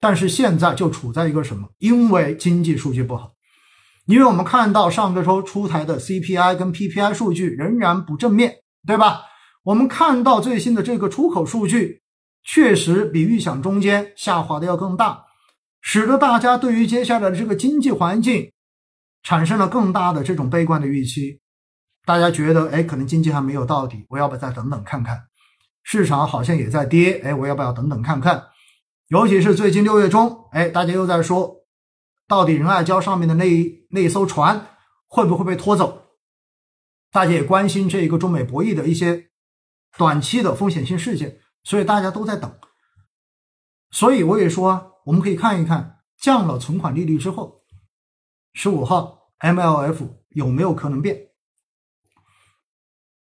但是现在就处在一个什么？因为经济数据不好，因为我们看到上个周出台的 CPI 跟 PPI 数据仍然不正面，对吧？我们看到最新的这个出口数据，确实比预想中间下滑的要更大，使得大家对于接下来的这个经济环境产生了更大的这种悲观的预期。大家觉得，哎，可能经济还没有到底，我要不再等等看看？市场好像也在跌，哎，我要不要等等看看？尤其是最近六月中，哎，大家又在说，到底仁爱礁上面的那一那一艘船会不会被拖走？大家也关心这个中美博弈的一些。短期的风险性事件，所以大家都在等。所以我也说，我们可以看一看降了存款利率之后，十五号 MLF 有没有可能变？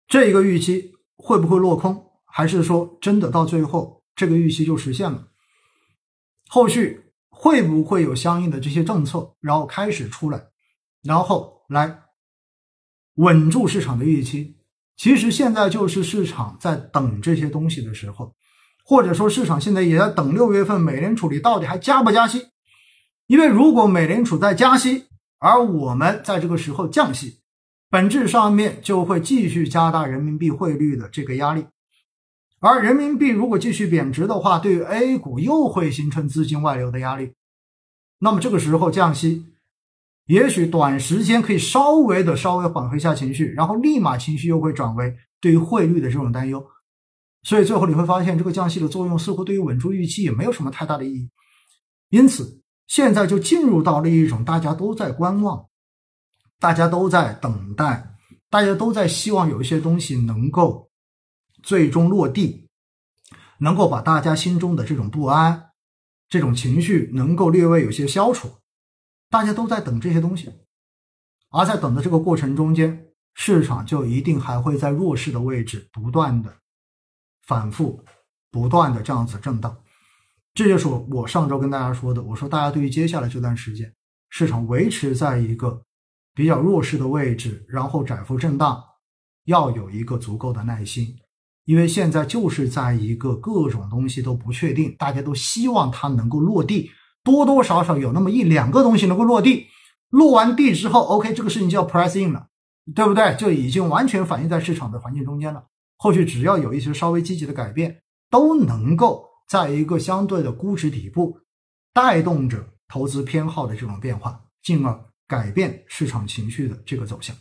这一个预期会不会落空？还是说真的到最后这个预期就实现了？后续会不会有相应的这些政策，然后开始出来，然后来稳住市场的预期？其实现在就是市场在等这些东西的时候，或者说市场现在也在等六月份美联储里到底还加不加息？因为如果美联储在加息，而我们在这个时候降息，本质上面就会继续加大人民币汇率的这个压力，而人民币如果继续贬值的话，对于 A 股又会形成资金外流的压力，那么这个时候降息。也许短时间可以稍微的稍微缓和一下情绪，然后立马情绪又会转为对于汇率的这种担忧，所以最后你会发现这个降息的作用似乎对于稳住预期也没有什么太大的意义。因此，现在就进入到了一种大家都在观望，大家都在等待，大家都在希望有一些东西能够最终落地，能够把大家心中的这种不安、这种情绪能够略微有些消除。大家都在等这些东西，而在等的这个过程中间，市场就一定还会在弱势的位置不断的反复、不断的这样子震荡。这就是我上周跟大家说的，我说大家对于接下来这段时间，市场维持在一个比较弱势的位置，然后窄幅震荡，要有一个足够的耐心，因为现在就是在一个各种东西都不确定，大家都希望它能够落地。多多少少有那么一两个东西能够落地，落完地之后，OK，这个事情就要 press in 了，对不对？就已经完全反映在市场的环境中间了。后续只要有一些稍微积极的改变，都能够在一个相对的估值底部，带动着投资偏好的这种变化，进而改变市场情绪的这个走向。